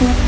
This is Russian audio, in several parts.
Не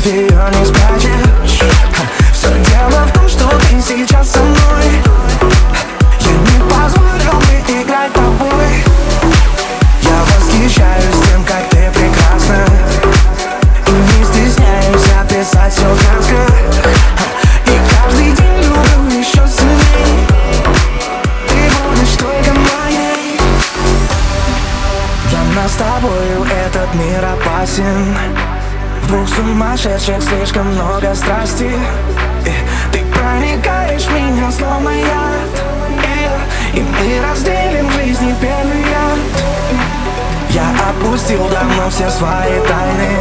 Все дело в том, что ты сейчас со мной. Я не позволил бы играть тобой. Я восхищаюсь тем, как ты прекрасна. И не описать все краска И каждый день люблю еще сильней. Ты будешь только моей. Для нас с тобою этот мир опасен. В двух сумасшедших слишком много страсти. И Ты проникаешь в меня словно яд. И, и мы разделим жизни первый яд Я отпустил давно все свои тайны.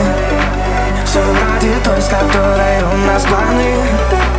Все ради той, с которой у нас планы